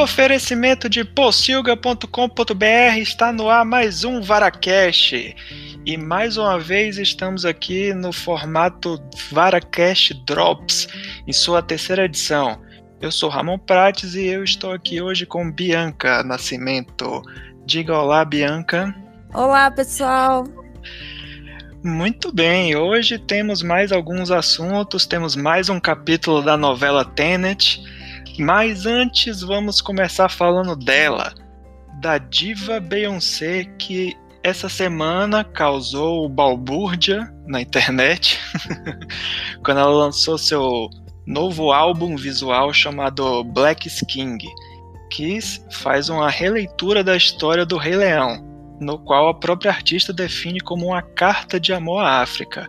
Oferecimento de possilga.com.br está no ar mais um Varacast. E mais uma vez estamos aqui no formato Varacast Drops, em sua terceira edição. Eu sou Ramon Prates e eu estou aqui hoje com Bianca Nascimento. Diga olá, Bianca. Olá, pessoal. Muito bem, hoje temos mais alguns assuntos, temos mais um capítulo da novela Tenet, mas antes vamos começar falando dela, da diva Beyoncé que essa semana causou balbúrdia na internet quando ela lançou seu novo álbum visual chamado Black Skin, que faz uma releitura da história do Rei Leão no qual a própria artista define como uma carta de amor à África.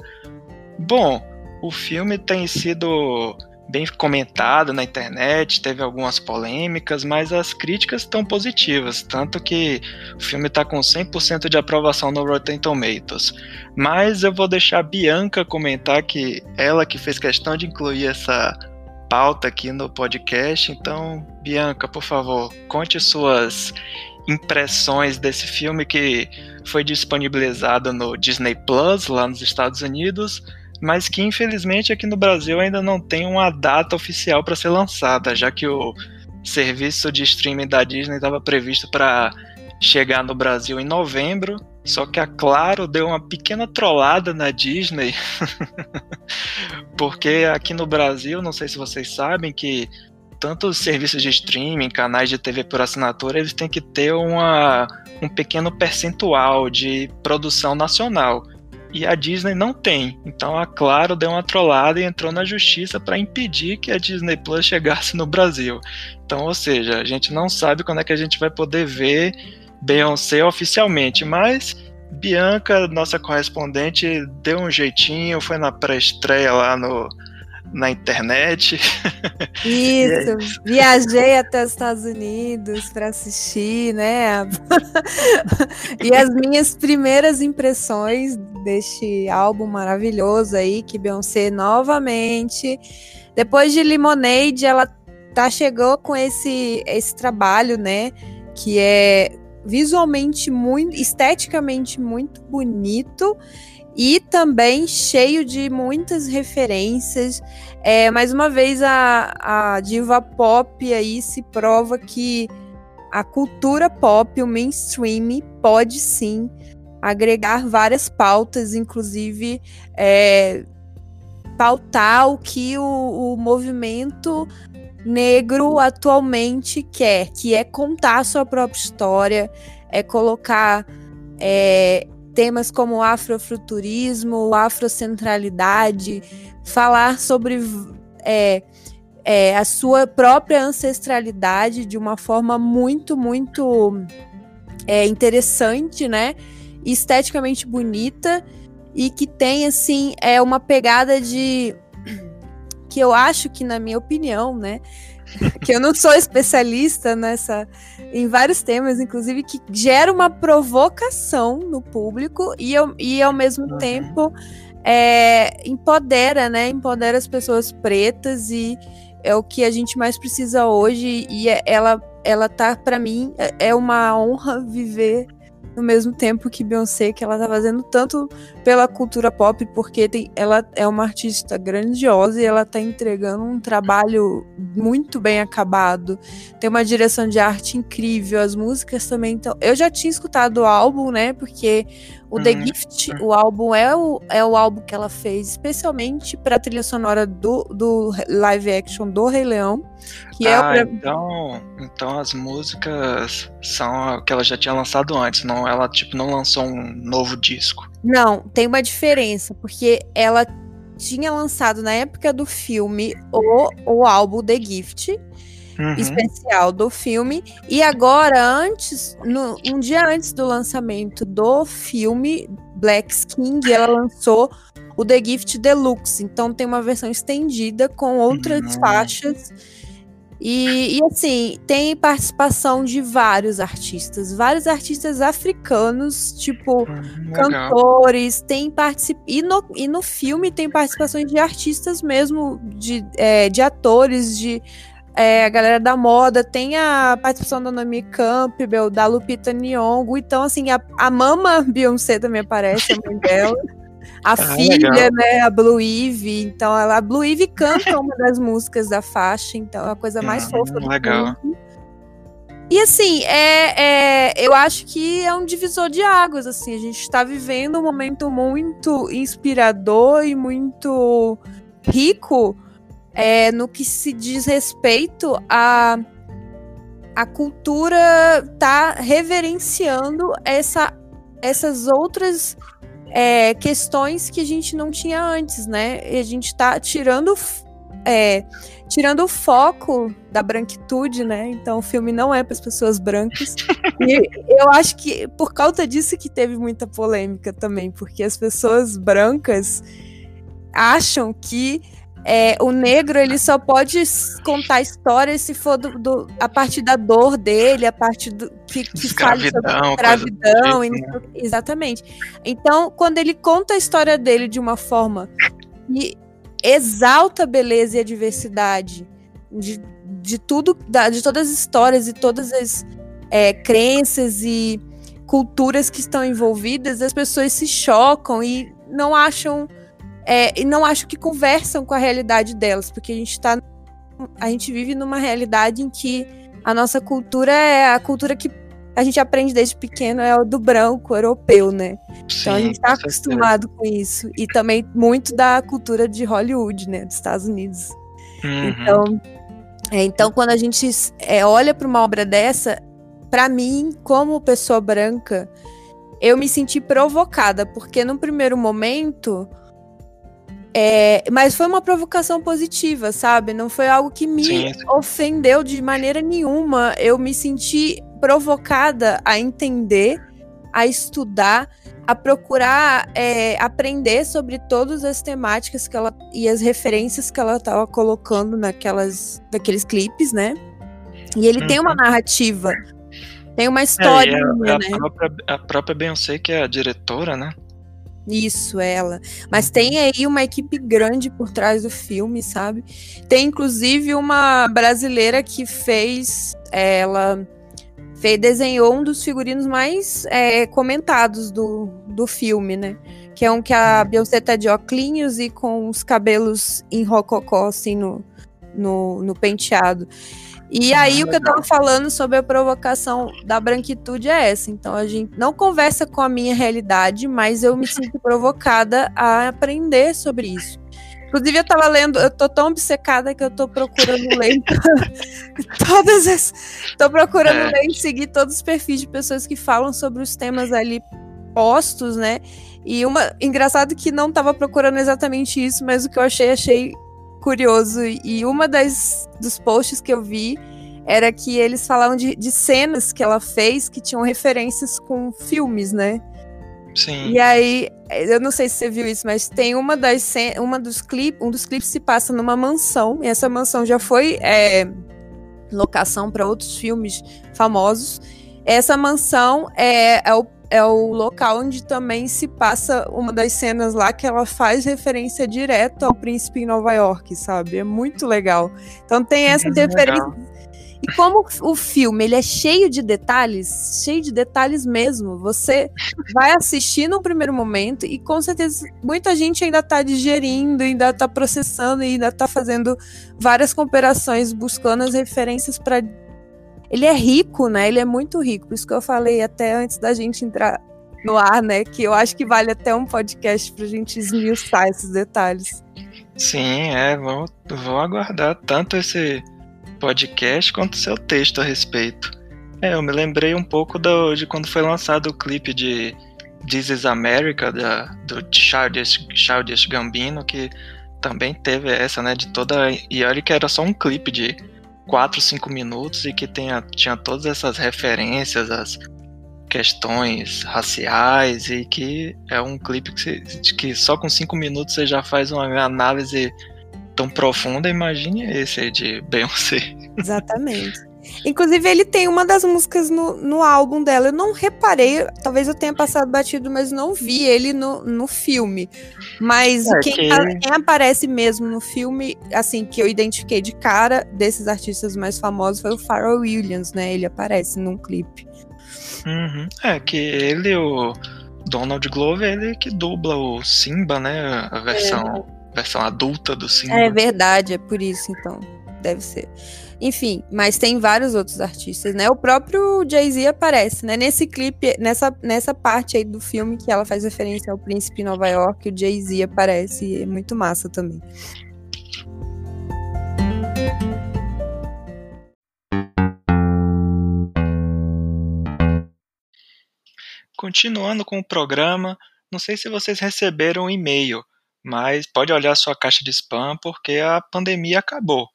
Bom, o filme tem sido bem comentado na internet, teve algumas polêmicas, mas as críticas estão positivas, tanto que o filme está com 100% de aprovação no Rotten Tomatoes. Mas eu vou deixar a Bianca comentar que ela que fez questão de incluir essa pauta aqui no podcast. Então, Bianca, por favor, conte suas impressões desse filme que foi disponibilizado no Disney Plus lá nos Estados Unidos, mas que infelizmente aqui no Brasil ainda não tem uma data oficial para ser lançada, já que o serviço de streaming da Disney estava previsto para chegar no Brasil em novembro, só que a Claro deu uma pequena trollada na Disney, porque aqui no Brasil, não sei se vocês sabem, que tanto os serviços de streaming, canais de TV por assinatura, eles têm que ter uma, um pequeno percentual de produção nacional. E a Disney não tem. Então a Claro deu uma trollada e entrou na justiça para impedir que a Disney Plus chegasse no Brasil. Então, ou seja, a gente não sabe quando é que a gente vai poder ver Beyoncé oficialmente, mas Bianca, nossa correspondente, deu um jeitinho, foi na pré-estreia lá no, na internet. Isso, viajei até os Estados Unidos para assistir, né? e as minhas primeiras impressões deste álbum maravilhoso aí, que Beyoncé novamente, depois de Lemonade, ela tá chegou com esse esse trabalho, né, que é visualmente muito, esteticamente muito bonito e também cheio de muitas referências. É, mais uma vez, a, a diva pop aí se prova que a cultura pop, o mainstream, pode sim agregar várias pautas, inclusive é, pautar o que o, o movimento negro atualmente quer, que é contar sua própria história, é colocar é, temas como o afrofuturismo, afrocentralidade, falar sobre é, é, a sua própria ancestralidade de uma forma muito, muito é, interessante, né? Esteticamente bonita e que tem assim é uma pegada de que eu acho que na minha opinião, né, que eu não sou especialista nessa em vários temas, inclusive que gera uma provocação no público e, eu, e ao mesmo uhum. tempo é, empodera, né? Empodera as pessoas pretas e é o que a gente mais precisa hoje e é, ela ela tá para mim é, é uma honra viver no mesmo tempo que Beyoncé, que ela tá fazendo tanto pela cultura pop, porque tem, ela é uma artista grandiosa e ela tá entregando um trabalho muito bem acabado. Tem uma direção de arte incrível, as músicas também estão. Eu já tinha escutado o álbum, né? Porque o The uhum. Gift, o álbum é o, é o álbum que ela fez especialmente para a trilha sonora do, do live action do Rei Leão. Que é ah, é o... então, então as músicas são que ela já tinha lançado antes, não? Ela tipo não lançou um novo disco. Não, tem uma diferença, porque ela tinha lançado na época do filme o, o álbum The Gift uhum. especial do filme. E agora, antes, no, um dia antes do lançamento do filme Black King, ela lançou o The Gift Deluxe. Então tem uma versão estendida com outras uhum. faixas. E, e, assim, tem participação de vários artistas, vários artistas africanos, tipo hum, cantores, tem particip... e, no, e no filme tem participações de artistas mesmo, de, é, de atores, de é, a galera da moda, tem a participação da Naomi Campbell, da Lupita Nyong'o, então assim, a, a mama Beyoncé também aparece, a mãe dela. A ah, filha, legal. né, a Blue Eve, então ela, a Blue Eve canta uma das músicas da faixa, então é a coisa mais hum, fofa do legal. mundo. E assim, é, é, eu acho que é um divisor de águas, assim, a gente está vivendo um momento muito inspirador e muito rico é, no que se diz respeito a a cultura tá reverenciando essa, essas outras é, questões que a gente não tinha antes, né? E a gente tá tirando é, tirando o foco da branquitude, né? Então o filme não é para as pessoas brancas. e eu acho que por causa disso que teve muita polêmica também, porque as pessoas brancas acham que é, o negro ele só pode contar histórias se for do, do, a partir da dor dele, a partir do que, que escravidão, fala sobre escravidão, tipo, né? exatamente. Então, quando ele conta a história dele de uma forma que exalta a beleza e a diversidade de, de tudo, de todas as histórias e todas as é, crenças e culturas que estão envolvidas, as pessoas se chocam e não acham é, e não acho que conversam com a realidade delas, porque a gente tá. A gente vive numa realidade em que a nossa cultura é a cultura que a gente aprende desde pequeno, é o do branco europeu, né? Sim, então a gente está acostumado com isso. E também muito da cultura de Hollywood, né? Dos Estados Unidos. Uhum. Então, é, então, quando a gente é, olha para uma obra dessa, para mim, como pessoa branca, eu me senti provocada, porque no primeiro momento é, mas foi uma provocação positiva, sabe? Não foi algo que me sim, sim. ofendeu de maneira nenhuma. Eu me senti provocada a entender, a estudar, a procurar é, aprender sobre todas as temáticas que ela e as referências que ela estava colocando naquelas, naqueles clipes, né? E ele uhum. tem uma uhum. narrativa, tem uma história. É, a, né? a, própria, a própria Beyoncé, que é a diretora, né? Isso, ela. Mas tem aí uma equipe grande por trás do filme, sabe? Tem inclusive uma brasileira que fez. Ela fez, desenhou um dos figurinos mais é, comentados do, do filme, né? Que é um que a Beyoncé tá de óculos e com os cabelos em rococó, assim, no, no, no penteado. E aí o que eu tava falando sobre a provocação da branquitude é essa. Então a gente não conversa com a minha realidade, mas eu me sinto provocada a aprender sobre isso. Inclusive, eu tava lendo, eu tô tão obcecada que eu tô procurando ler todas as. Tô procurando é. ler e seguir todos os perfis de pessoas que falam sobre os temas ali postos, né? E uma. Engraçado que não tava procurando exatamente isso, mas o que eu achei, achei curioso. E uma das dos posts que eu vi era que eles falavam de, de cenas que ela fez que tinham referências com filmes, né? Sim. E aí, eu não sei se você viu isso, mas tem uma das uma dos clipes, um dos clipes se passa numa mansão, e essa mansão já foi é, locação para outros filmes famosos. Essa mansão é, é o é o local onde também se passa uma das cenas lá que ela faz referência direto ao príncipe em Nova York, sabe? É muito legal. Então tem essa é referência. E como o filme ele é cheio de detalhes, cheio de detalhes mesmo, você vai assistir no primeiro momento e com certeza muita gente ainda está digerindo, ainda está processando ainda está fazendo várias comparações, buscando as referências para ele é rico, né? Ele é muito rico. Por isso que eu falei até antes da gente entrar no ar, né? Que eu acho que vale até um podcast pra gente esmiuçar esses detalhes. Sim, é. Vou, vou aguardar tanto esse podcast quanto seu texto a respeito. É, eu me lembrei um pouco de quando foi lançado o clipe de This is America, da, do Childish, Childish Gambino, que também teve essa, né, de toda... E olha que era só um clipe de 4, 5 minutos e que tenha, tinha todas essas referências às questões raciais e que é um clipe que, você, que só com 5 minutos você já faz uma análise tão profunda, imagine esse aí de Beyoncé. Exatamente. Inclusive, ele tem uma das músicas no, no álbum dela. Eu não reparei, talvez eu tenha passado batido, mas não vi ele no, no filme. Mas é quem, que... a, quem, aparece mesmo no filme, assim, que eu identifiquei de cara desses artistas mais famosos foi o Pharrell Williams, né? Ele aparece num clipe. Uhum. É, que ele, o Donald Glover, ele que dubla o Simba, né? A versão, é. versão adulta do Simba. É verdade, é por isso então. Deve ser. Enfim, mas tem vários outros artistas, né? O próprio Jay-Z aparece, né? Nesse clipe, nessa, nessa parte aí do filme que ela faz referência ao príncipe Nova York, o Jay-Z aparece e é muito massa também. Continuando com o programa, não sei se vocês receberam um e-mail, mas pode olhar sua caixa de spam porque a pandemia acabou.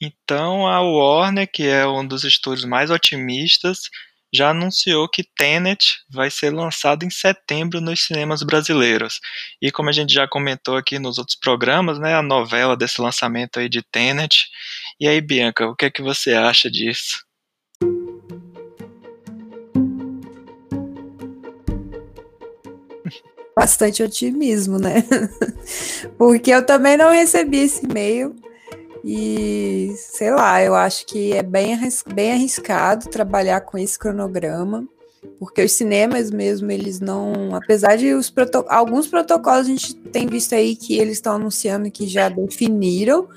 Então a Warner, que é um dos estúdios mais otimistas, já anunciou que Tenet vai ser lançado em setembro nos cinemas brasileiros. E como a gente já comentou aqui nos outros programas, né, a novela desse lançamento aí de Tenet. E aí, Bianca, o que é que você acha disso? Bastante otimismo, né? Porque eu também não recebi esse e-mail. E sei lá, eu acho que é bem, bem arriscado trabalhar com esse cronograma, porque os cinemas mesmo, eles não. Apesar de os proto alguns protocolos a gente tem visto aí que eles estão anunciando que já definiram,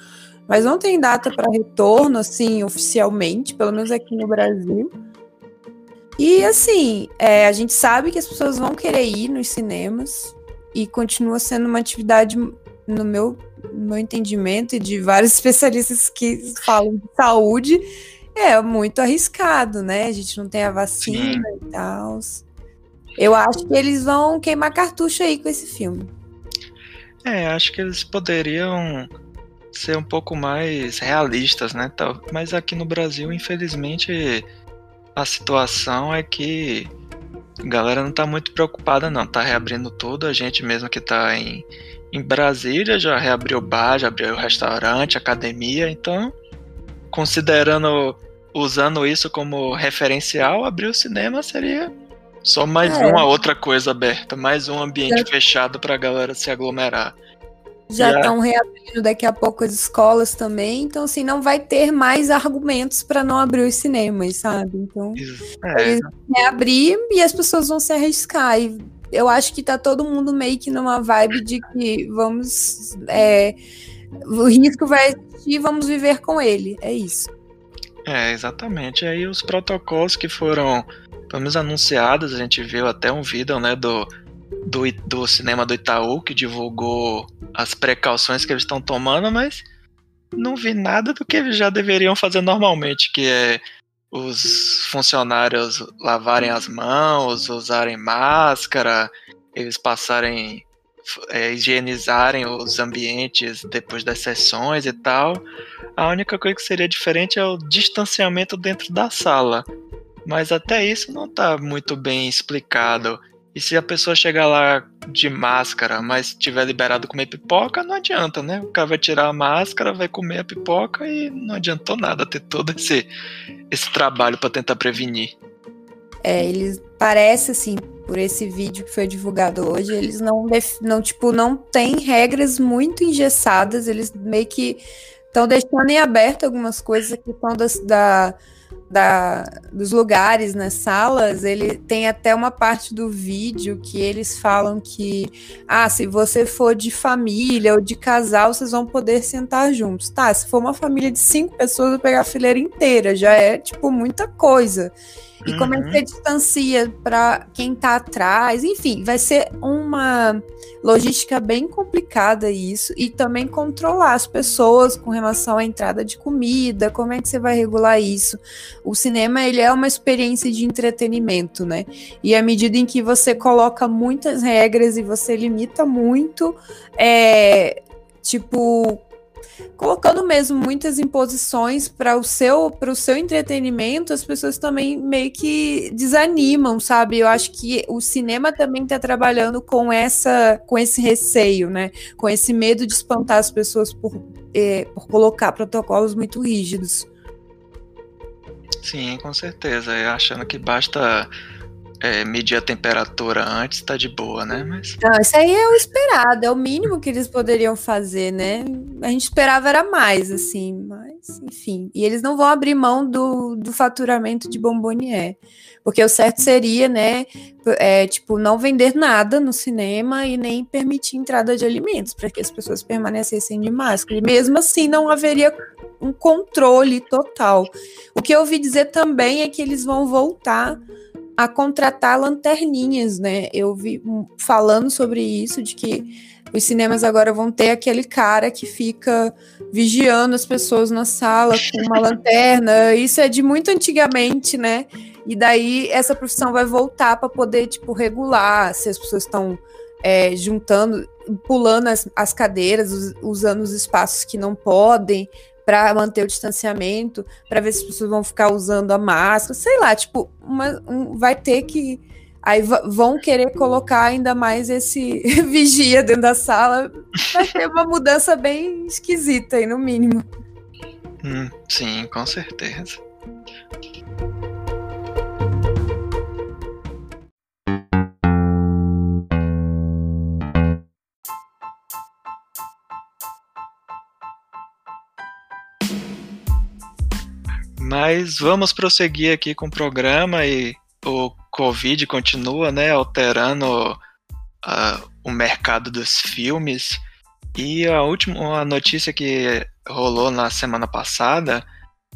mas não tem data para retorno, assim, oficialmente, pelo menos aqui no Brasil. E assim, é, a gente sabe que as pessoas vão querer ir nos cinemas e continua sendo uma atividade, no meu no meu entendimento, e de vários especialistas que falam de saúde, é muito arriscado, né? A gente não tem a vacina Sim. e tal. Eu acho que eles vão queimar cartucho aí com esse filme. É, acho que eles poderiam ser um pouco mais realistas, né? Mas aqui no Brasil, infelizmente, a situação é que a galera não tá muito preocupada, não. Tá reabrindo tudo, a gente mesmo que tá em em Brasília já reabriu bar, já abriu restaurante, academia, então, considerando, usando isso como referencial, abrir o cinema seria só mais é. uma outra coisa aberta, mais um ambiente já... fechado para a galera se aglomerar. Já estão reabrindo daqui a pouco as escolas também, então assim, não vai ter mais argumentos para não abrir os cinemas, sabe? Então, é. eles reabrir e as pessoas vão se arriscar. E eu acho que tá todo mundo meio que numa vibe de que vamos. É, o risco vai existir, vamos viver com ele. É isso. É, exatamente. Aí os protocolos que foram, pelo menos anunciados, a gente viu até um vídeo, né, do, do, do cinema do Itaú que divulgou as precauções que eles estão tomando, mas não vi nada do que eles já deveriam fazer normalmente, que é os funcionários lavarem as mãos, usarem máscara, eles passarem, é, higienizarem os ambientes depois das sessões e tal. A única coisa que seria diferente é o distanciamento dentro da sala. Mas até isso não está muito bem explicado. E se a pessoa chegar lá de máscara, mas tiver liberado comer pipoca, não adianta, né? O cara vai tirar a máscara, vai comer a pipoca e não adiantou nada ter todo esse, esse trabalho para tentar prevenir. É, eles parece assim, por esse vídeo que foi divulgado hoje, eles não, não tipo, não tem regras muito engessadas, eles meio que estão deixando em aberto algumas coisas, a questão das, da da, dos lugares nas salas, ele tem até uma parte do vídeo que eles falam que, ah, se você for de família ou de casal, vocês vão poder sentar juntos. Tá, se for uma família de cinco pessoas, eu pegar a fileira inteira, já é, tipo, muita coisa. E uhum. como é que você distancia para quem está atrás? Enfim, vai ser uma logística bem complicada isso. E também controlar as pessoas com relação à entrada de comida, como é que você vai regular isso? O cinema, ele é uma experiência de entretenimento, né? E à medida em que você coloca muitas regras e você limita muito, é, tipo, colocando mesmo muitas imposições para o seu para o seu entretenimento, as pessoas também meio que desanimam, sabe? Eu acho que o cinema também está trabalhando com essa com esse receio, né? Com esse medo de espantar as pessoas por, é, por colocar protocolos muito rígidos. Sim, com certeza. Achando que basta é, medir a temperatura antes, tá de boa, né? Mas... Não, isso aí é o esperado, é o mínimo que eles poderiam fazer, né? A gente esperava era mais, assim, mas enfim. E eles não vão abrir mão do, do faturamento de Bombonier. Porque o certo seria, né, é, tipo, não vender nada no cinema e nem permitir entrada de alimentos, para que as pessoas permanecessem de máscara. E mesmo assim não haveria um controle total. O que eu ouvi dizer também é que eles vão voltar a contratar lanterninhas, né? Eu vi falando sobre isso, de que os cinemas agora vão ter aquele cara que fica vigiando as pessoas na sala com uma lanterna. Isso é de muito antigamente, né? E daí essa profissão vai voltar para poder, tipo, regular se as pessoas estão é, juntando, pulando as, as cadeiras, us, usando os espaços que não podem para manter o distanciamento, para ver se as pessoas vão ficar usando a máscara, sei lá, tipo, uma, um, vai ter que aí vão querer colocar ainda mais esse vigia dentro da sala, vai ter uma mudança bem esquisita aí, no mínimo. Hum, sim, com certeza. Mas vamos prosseguir aqui com o programa e o Covid continua, né, alterando uh, o mercado dos filmes. E a última notícia que rolou na semana passada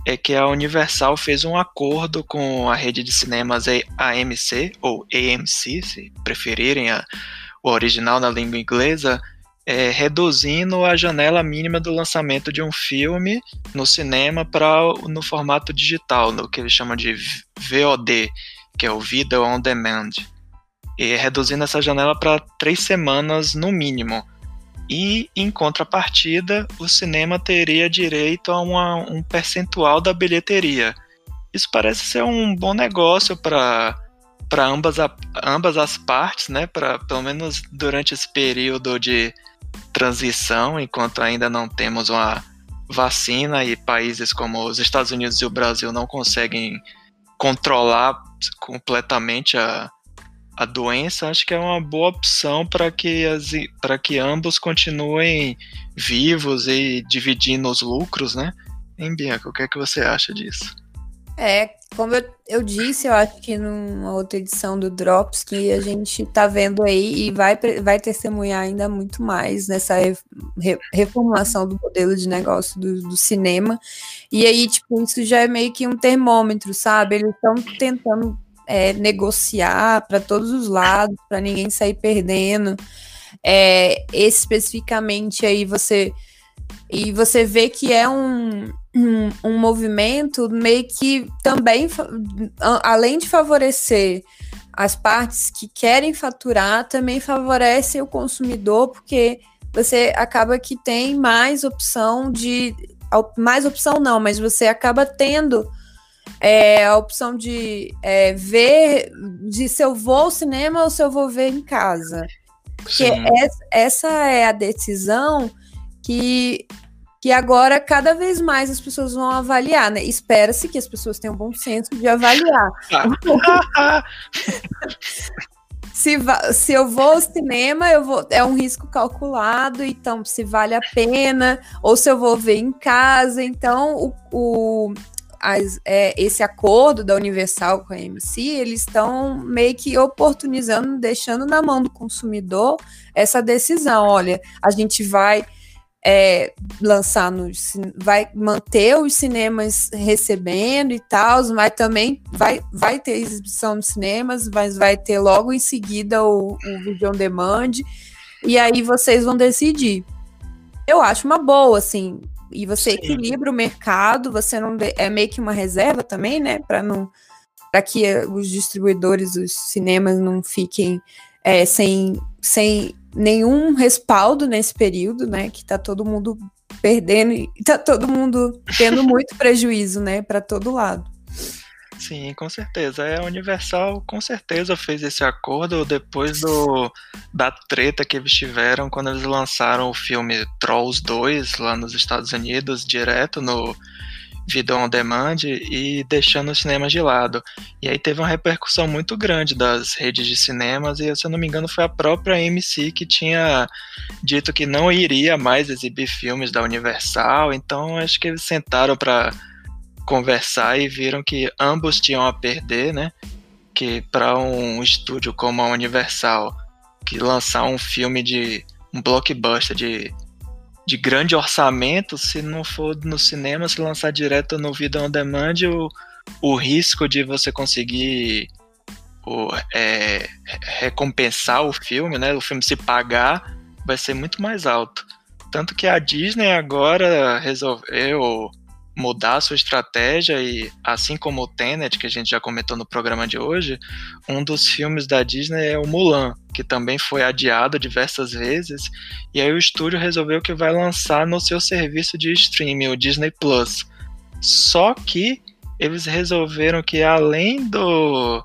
é que a Universal fez um acordo com a rede de cinemas AMC, ou AMC, se preferirem a, o original na língua inglesa, é, reduzindo a janela mínima do lançamento de um filme no cinema para no formato digital, no que eles chamam de VOD, que é o Video On Demand. E reduzindo essa janela para três semanas no mínimo. E, em contrapartida, o cinema teria direito a uma, um percentual da bilheteria. Isso parece ser um bom negócio para ambas, ambas as partes, né? Para pelo menos durante esse período de transição, enquanto ainda não temos uma vacina e países como os Estados Unidos e o Brasil não conseguem controlar completamente a, a doença, acho que é uma boa opção para que, as, que ambos continuem vivos e dividindo os lucros, né? Hein, Bianca, o que é que você acha disso? É, como eu, eu disse, eu acho que numa outra edição do Drops, que a gente tá vendo aí e vai, vai testemunhar ainda muito mais nessa re, reformulação do modelo de negócio do, do, cinema. E aí, tipo, isso já é meio que um termômetro, sabe? Eles estão tentando é, negociar para todos os lados, para ninguém sair perdendo. É, especificamente aí você e você vê que é um, um, um movimento meio que também, além de favorecer as partes que querem faturar, também favorece o consumidor, porque você acaba que tem mais opção de. Mais opção não, mas você acaba tendo é, a opção de é, ver de se eu vou ao cinema ou se eu vou ver em casa. Porque essa é a decisão que, que agora cada vez mais as pessoas vão avaliar, né? Espera-se que as pessoas tenham bom senso de avaliar. se, se eu vou ao cinema, eu vou, é um risco calculado, então se vale a pena, ou se eu vou ver em casa, então o, o as, é, esse acordo da Universal com a MC, eles estão meio que oportunizando, deixando na mão do consumidor essa decisão. Olha, a gente vai é, lançar no vai manter os cinemas recebendo e tal, mas também vai, vai ter exibição nos cinemas, mas vai ter logo em seguida o, o video on demand e aí vocês vão decidir. Eu acho uma boa, assim, e você Sim. equilibra o mercado, você não é meio que uma reserva também, né, para não para que os distribuidores, os cinemas não fiquem é, sem, sem nenhum respaldo nesse período, né? Que tá todo mundo perdendo e tá todo mundo tendo muito prejuízo, né? Para todo lado. Sim, com certeza. É, a Universal com certeza fez esse acordo depois do, da treta que eles tiveram quando eles lançaram o filme Trolls 2 lá nos Estados Unidos, direto no video on demand e deixando os cinemas de lado. E aí teve uma repercussão muito grande das redes de cinemas e, se eu não me engano, foi a própria AMC que tinha dito que não iria mais exibir filmes da Universal. Então acho que eles sentaram para conversar e viram que ambos tinham a perder, né? Que para um estúdio como a Universal, que lançar um filme de um blockbuster de de grande orçamento, se não for no cinema, se lançar direto no Video On Demand, o, o risco de você conseguir o, é, recompensar o filme, né, o filme se pagar, vai ser muito mais alto. Tanto que a Disney agora resolveu mudar a sua estratégia e, assim como o Tenet, que a gente já comentou no programa de hoje, um dos filmes da Disney é o Mulan, que também foi adiado diversas vezes, e aí o estúdio resolveu que vai lançar no seu serviço de streaming, o Disney Plus. Só que eles resolveram que além do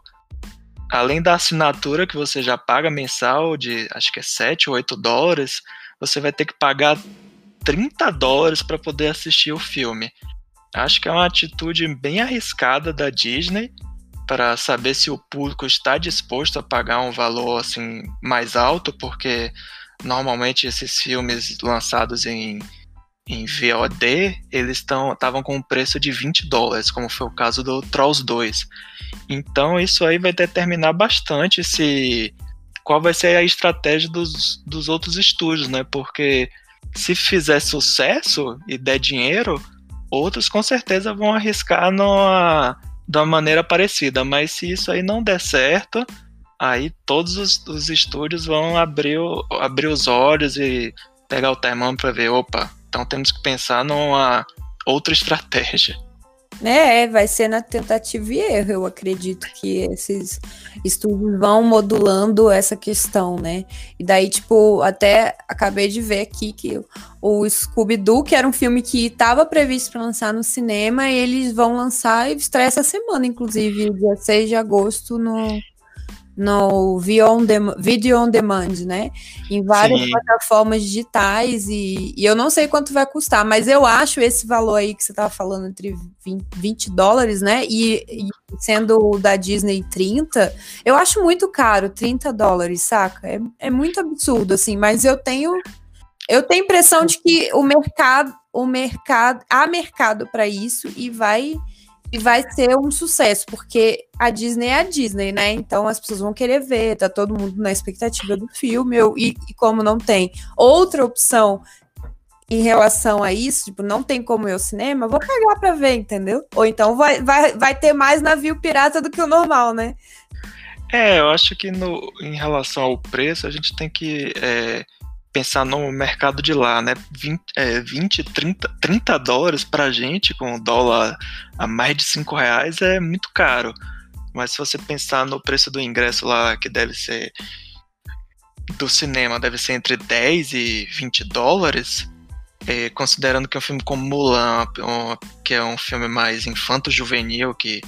além da assinatura que você já paga mensal de acho que é 7 ou 8 dólares, você vai ter que pagar 30 dólares para poder assistir o filme. Acho que é uma atitude bem arriscada da Disney para saber se o público está disposto a pagar um valor assim mais alto, porque normalmente esses filmes lançados em, em VOD, eles estavam com um preço de 20 dólares, como foi o caso do Trolls 2. Então isso aí vai determinar bastante se qual vai ser a estratégia dos, dos outros estúdios, né? Porque se fizer sucesso e der dinheiro, Outros com certeza vão arriscar de uma maneira parecida, mas se isso aí não der certo, aí todos os, os estúdios vão abrir, abrir os olhos e pegar o termômetro para ver, opa, então temos que pensar numa outra estratégia. É, vai ser na tentativa e erro, eu acredito que esses estudos vão modulando essa questão, né? E daí, tipo, até acabei de ver aqui que o Scooby-Doo, que era um filme que estava previsto para lançar no cinema, eles vão lançar e estreia essa semana, inclusive, dia 6 de agosto, no, no Video on Demand, né? Em várias Sim. plataformas digitais e, e, eu não sei quanto vai custar, mas eu acho esse valor aí que você estava falando entre 20, 20 dólares, né? E, e, sendo da Disney 30, eu acho muito caro, 30 dólares, saca? É, é muito absurdo, assim, mas eu tenho eu tenho a impressão de que o mercado, o mercado, há mercado para isso e vai e vai ser um sucesso, porque a Disney é a Disney, né? Então as pessoas vão querer ver, tá todo mundo na expectativa do filme, eu, e, e como não tem outra opção em relação a isso, tipo, não tem como ao cinema, vou cagar pra ver, entendeu? Ou então vai, vai, vai ter mais navio pirata do que o normal, né? É, eu acho que no, em relação ao preço, a gente tem que é, pensar no mercado de lá, né? 20, é, 20 30, 30 dólares pra gente, com o dólar a mais de 5 reais, é muito caro. Mas se você pensar no preço do ingresso lá, que deve ser do cinema, deve ser entre 10 e 20 dólares, é, considerando que é um filme como Mulan, que é um filme mais infanto-juvenil, que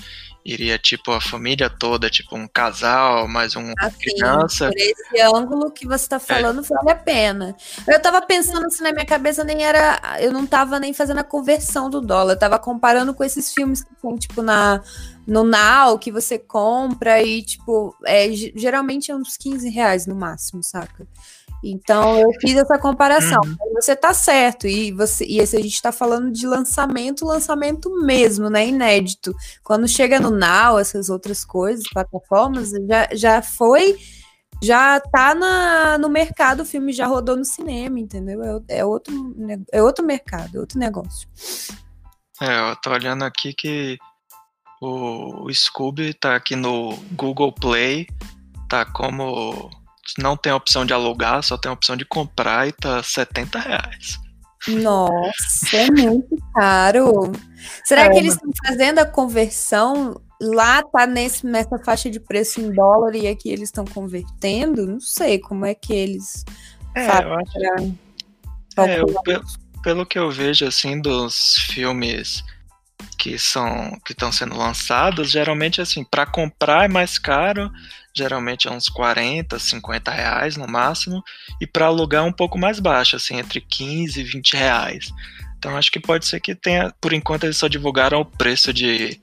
iria tipo a família toda, tipo um casal, mais um assim, criança. Por esse ângulo que você está falando, é. vale a pena. Eu estava pensando assim na minha cabeça, nem era. Eu não estava nem fazendo a conversão do dólar, eu tava comparando com esses filmes que tem, tipo, na, no Now, que você compra e, tipo, é, geralmente é uns 15 reais no máximo, saca? Então eu fiz essa comparação. Uhum. Você tá certo, e você e esse a gente está falando de lançamento, lançamento mesmo, né? Inédito. Quando chega no Now, essas outras coisas, plataformas, já, já foi, já tá na, no mercado, o filme já rodou no cinema, entendeu? É, é, outro, é outro mercado, é outro negócio. É, eu tô olhando aqui que o, o Scooby tá aqui no Google Play, tá como não tem a opção de alugar, só tem a opção de comprar e tá 70 reais. Nossa, é muito caro. Será é, que eles estão fazendo a conversão? Lá tá nesse, nessa faixa de preço em dólar e aqui eles estão convertendo? Não sei como é que eles é, eu acho... é, eu, pelo, pelo que eu vejo assim dos filmes que são que estão sendo lançados, geralmente assim, para comprar é mais caro, geralmente é uns 40, 50 reais no máximo, e para alugar é um pouco mais baixo, assim, entre 15 e 20 reais. Então acho que pode ser que tenha, por enquanto eles só divulgaram o preço de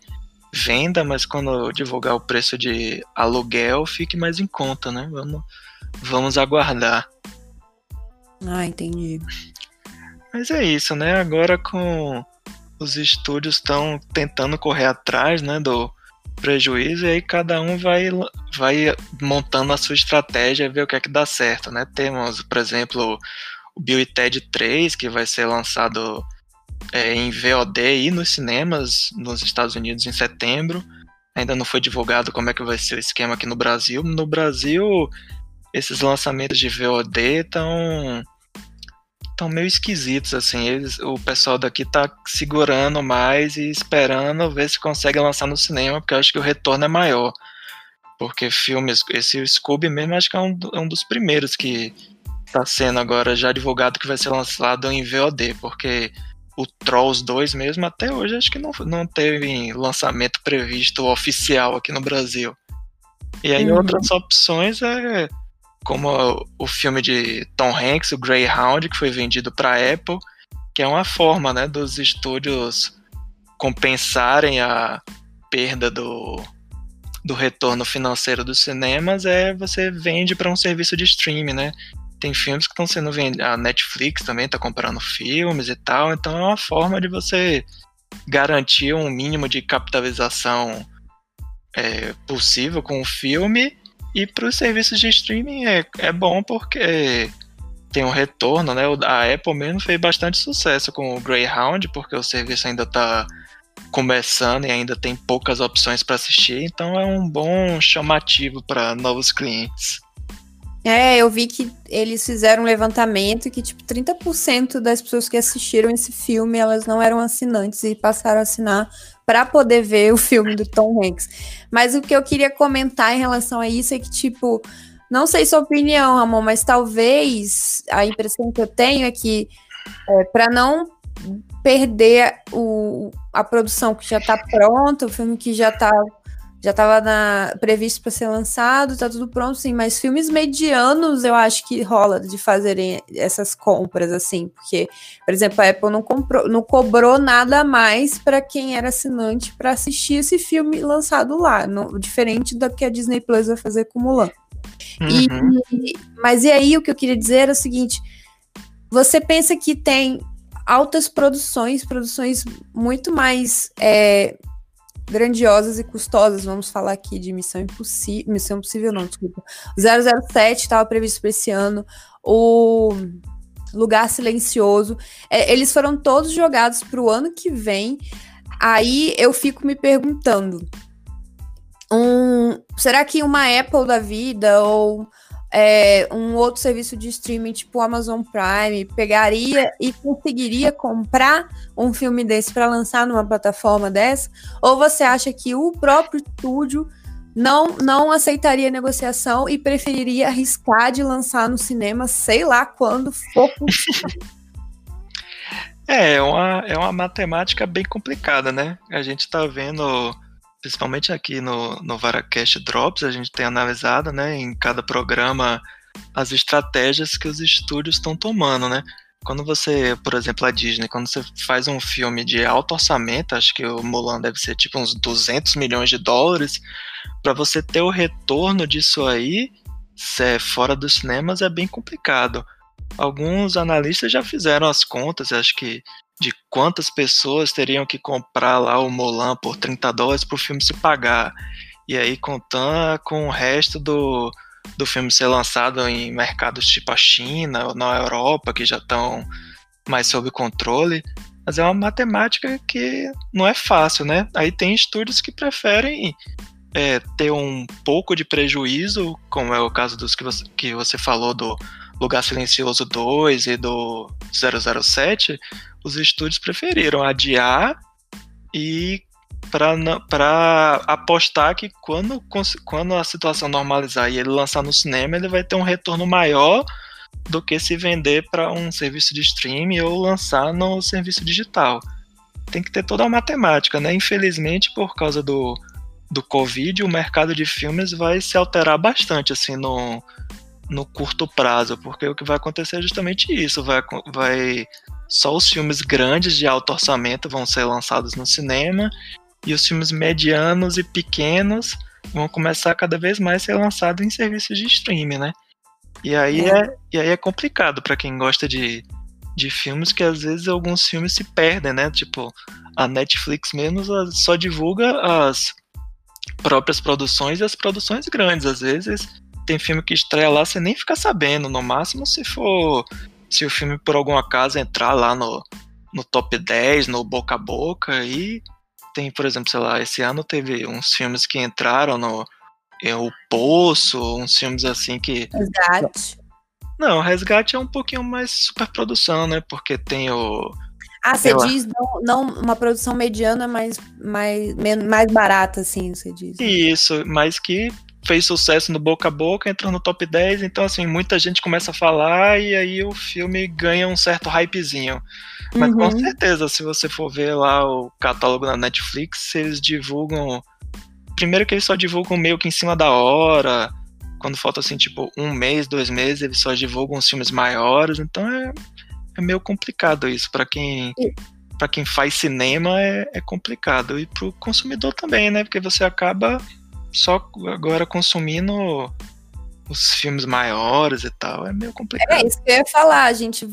venda, mas quando divulgar o preço de aluguel fique mais em conta, né? Vamos, vamos aguardar. Ah, entendi. Mas é isso, né? Agora com os estúdios estão tentando correr atrás, né, do prejuízo e aí cada um vai vai montando a sua estratégia ver o que é que dá certo, né? Temos, por exemplo, o Bill e Ted 3, que vai ser lançado é, em VOD e nos cinemas nos Estados Unidos em setembro. Ainda não foi divulgado como é que vai ser o esquema aqui no Brasil. No Brasil, esses lançamentos de VOD estão estão meio esquisitos, assim. Eles, o pessoal daqui tá segurando mais e esperando ver se consegue lançar no cinema, porque eu acho que o retorno é maior. Porque filmes, esse Scooby mesmo, acho que é um, é um dos primeiros que tá sendo agora já divulgado que vai ser lançado em VOD, porque o Trolls 2 mesmo, até hoje, acho que não, não teve lançamento previsto oficial aqui no Brasil. E aí uhum. outras opções é como o filme de Tom Hanks, o Greyhound, que foi vendido para a Apple, que é uma forma né, dos estúdios compensarem a perda do, do retorno financeiro dos cinemas, é você vende para um serviço de streaming, né? Tem filmes que estão sendo vendidos, a Netflix também está comprando filmes e tal, então é uma forma de você garantir um mínimo de capitalização é, possível com o filme e para os serviços de streaming é, é bom porque tem um retorno, né? A Apple mesmo fez bastante sucesso com o Greyhound, porque o serviço ainda está começando e ainda tem poucas opções para assistir, então é um bom chamativo para novos clientes. É, eu vi que eles fizeram um levantamento que, tipo, 30% das pessoas que assistiram esse filme, elas não eram assinantes e passaram a assinar para poder ver o filme do Tom Hanks. Mas o que eu queria comentar em relação a isso é que, tipo, não sei sua opinião, Ramon, mas talvez a impressão que eu tenho é que, é, para não perder o, a produção que já está pronta, o filme que já está já estava previsto para ser lançado, tá tudo pronto, sim, mas filmes medianos eu acho que rola de fazerem essas compras, assim, porque, por exemplo, a Apple não, comprou, não cobrou nada mais para quem era assinante para assistir esse filme lançado lá, no, diferente do que a Disney Plus vai fazer com Mulan. Uhum. E, mas e aí o que eu queria dizer era o seguinte: você pensa que tem altas produções, produções muito mais é, grandiosas e custosas. Vamos falar aqui de Missão Impossível. Missão Impossível, não, desculpa. 007 estava previsto para esse ano. O Lugar Silencioso. É, eles foram todos jogados para o ano que vem. Aí eu fico me perguntando: um, será que uma Apple da vida ou é, um outro serviço de streaming, tipo Amazon Prime, pegaria e conseguiria comprar um filme desse para lançar numa plataforma dessa? Ou você acha que o próprio estúdio não, não aceitaria negociação e preferiria arriscar de lançar no cinema, sei lá quando for possível? É, é uma, é uma matemática bem complicada, né? A gente está vendo principalmente aqui no, no Varacast Drops, a gente tem analisado, né, em cada programa as estratégias que os estúdios estão tomando, né? Quando você, por exemplo, a Disney, quando você faz um filme de alto orçamento, acho que o Mulan deve ser tipo uns 200 milhões de dólares, para você ter o retorno disso aí, é fora dos cinemas, é bem complicado. Alguns analistas já fizeram as contas, acho que de quantas pessoas teriam que comprar lá o Mulan por 30 dólares para o filme se pagar. E aí contando com o resto do, do filme ser lançado em mercados tipo a China ou na Europa, que já estão mais sob controle. Mas é uma matemática que não é fácil, né? Aí tem estúdios que preferem é, ter um pouco de prejuízo, como é o caso dos que você, que você falou do Lugar Silencioso 2 e do 007, os estúdios preferiram adiar e para apostar que quando, quando a situação normalizar e ele lançar no cinema, ele vai ter um retorno maior do que se vender para um serviço de streaming ou lançar no serviço digital. Tem que ter toda a matemática, né? Infelizmente, por causa do, do Covid, o mercado de filmes vai se alterar bastante assim no, no curto prazo, porque o que vai acontecer é justamente isso, vai, vai só os filmes grandes de alto orçamento vão ser lançados no cinema e os filmes medianos e pequenos vão começar cada vez mais a ser lançados em serviços de streaming, né? E aí é, é e aí é complicado para quem gosta de, de filmes que às vezes alguns filmes se perdem, né? Tipo, a Netflix mesmo só divulga as próprias produções e as produções grandes. Às vezes tem filme que estreia lá, você nem fica sabendo. No máximo, se for. Se o filme, por algum acaso, entrar lá no, no top 10, no boca a boca, e tem, por exemplo, sei lá, esse ano teve uns filmes que entraram no é, O Poço, uns filmes assim que. Resgate. Não, Resgate é um pouquinho mais superprodução, né? Porque tem o. Ah, você diz não, não, uma produção mediana, mas mais, mais barata, assim, você diz. Isso, mas que fez sucesso no boca a boca, entrou no top 10, então assim, muita gente começa a falar e aí o filme ganha um certo hypezinho. Mas uhum. com certeza, se você for ver lá o catálogo da Netflix, eles divulgam. Primeiro que eles só divulgam meio que em cima da hora. Quando falta assim, tipo, um mês, dois meses, eles só divulgam os filmes maiores. Então é, é meio complicado isso. para quem. para quem faz cinema é, é complicado. E pro consumidor também, né? Porque você acaba só agora consumindo os filmes maiores e tal. É meio complicado. É isso que eu ia falar. A gente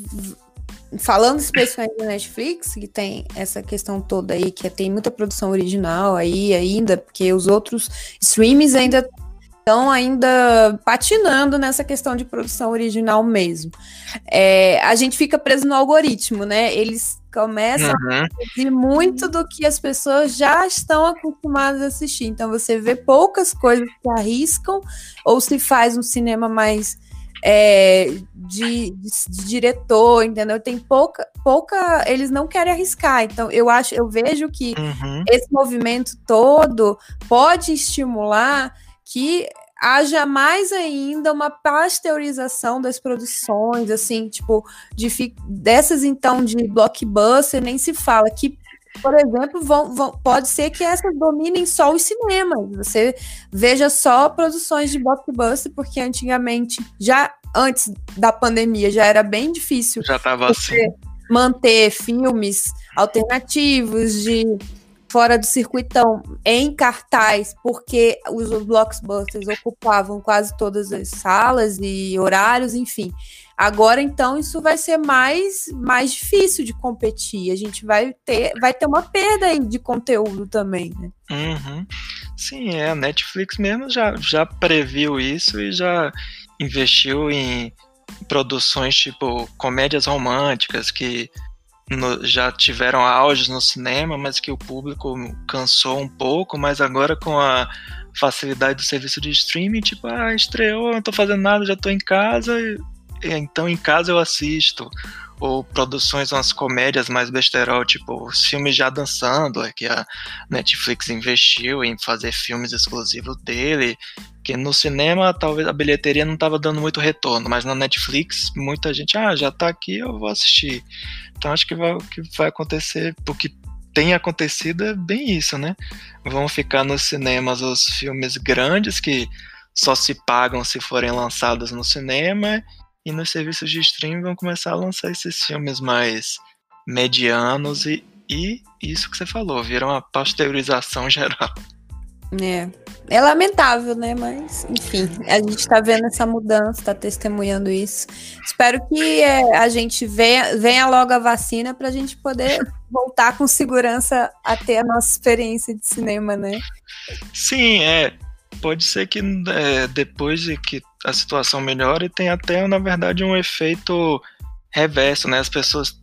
falando especialmente da Netflix, que tem essa questão toda aí, que tem muita produção original aí ainda, porque os outros streams ainda estão ainda patinando nessa questão de produção original mesmo. É, a gente fica preso no algoritmo, né? Eles começam uhum. a produzir muito do que as pessoas já estão acostumadas a assistir. Então você vê poucas coisas que arriscam, ou se faz um cinema mais é, de, de, de, diretor, entendeu? Tem pouca, pouca, eles não querem arriscar. Então, eu acho, eu vejo que uhum. esse movimento todo pode estimular que haja mais ainda uma pasteurização das produções, assim, tipo, de, dessas então de blockbuster, nem se fala, que por exemplo, vão, vão, pode ser que essas dominem só os cinemas. Você veja só produções de blockbuster, porque antigamente, já antes da pandemia, já era bem difícil. Já estava assim. Manter filmes alternativos de fora do circuitão em cartaz, porque os blockbusters ocupavam quase todas as salas e horários, enfim. Agora, então, isso vai ser mais, mais difícil de competir. A gente vai ter, vai ter uma perda de conteúdo também, né? Uhum. Sim, é. A Netflix mesmo já, já previu isso e já investiu em produções tipo comédias românticas que no, já tiveram auge no cinema, mas que o público cansou um pouco, mas agora com a facilidade do serviço de streaming, tipo, ah, estreou, não tô fazendo nada, já tô em casa, então em casa eu assisto. Ou produções, umas comédias mais besterol, tipo os filmes já dançando, é que a Netflix investiu em fazer filmes exclusivos dele, que no cinema talvez a bilheteria não estava dando muito retorno, mas na Netflix muita gente, ah, já tá aqui, eu vou assistir. Então acho que vai, que vai acontecer, o que tem acontecido é bem isso, né? Vão ficar nos cinemas os filmes grandes que só se pagam se forem lançados no cinema e nos serviços de streaming vão começar a lançar esses filmes mais medianos e, e isso que você falou, vira uma pasteurização geral. É. É lamentável, né? Mas, enfim, a gente está vendo essa mudança, está testemunhando isso. Espero que é, a gente venha, venha logo a vacina para a gente poder voltar com segurança a ter a nossa experiência de cinema, né? Sim, é. Pode ser que é, depois de que a situação melhore, tem até, na verdade, um efeito reverso, né? As pessoas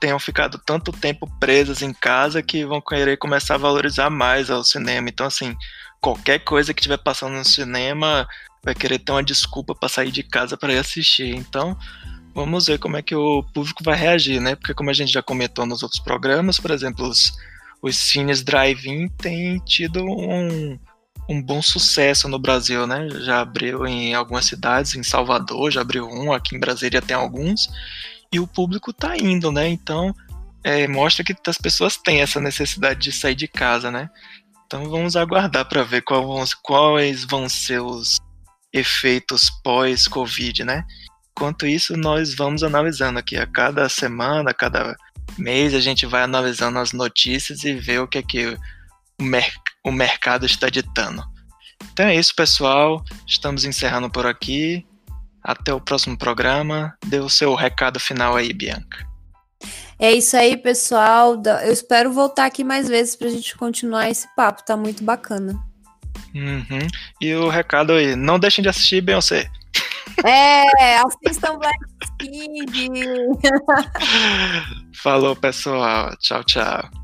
tenham ficado tanto tempo presas em casa que vão querer começar a valorizar mais o cinema. Então, assim, qualquer coisa que estiver passando no cinema vai querer ter uma desculpa para sair de casa para ir assistir. Então, vamos ver como é que o público vai reagir, né? Porque como a gente já comentou nos outros programas, por exemplo, os, os cines drive-in têm tido um, um bom sucesso no Brasil, né? Já abriu em algumas cidades, em Salvador já abriu um, aqui em Brasília tem alguns, e o público tá indo, né? Então é, mostra que as pessoas têm essa necessidade de sair de casa, né? Então vamos aguardar para ver qual vão, quais vão ser os efeitos pós-Covid, né? Enquanto isso, nós vamos analisando aqui a cada semana, a cada mês, a gente vai analisando as notícias e ver o que é que o, mer o mercado está ditando. Então é isso, pessoal. Estamos encerrando por aqui. Até o próximo programa. Dê o seu recado final aí, Bianca. É isso aí, pessoal. Eu espero voltar aqui mais vezes para a gente continuar esse papo. Tá muito bacana. Uhum. E o recado aí, não deixem de assistir Beyoncé. É, assistam Black Speed. Falou, pessoal. Tchau, tchau.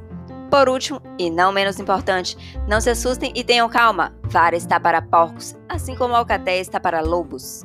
Por último, e não menos importante, não se assustem e tenham calma. Vara está para porcos, assim como Alcaté está para lobos.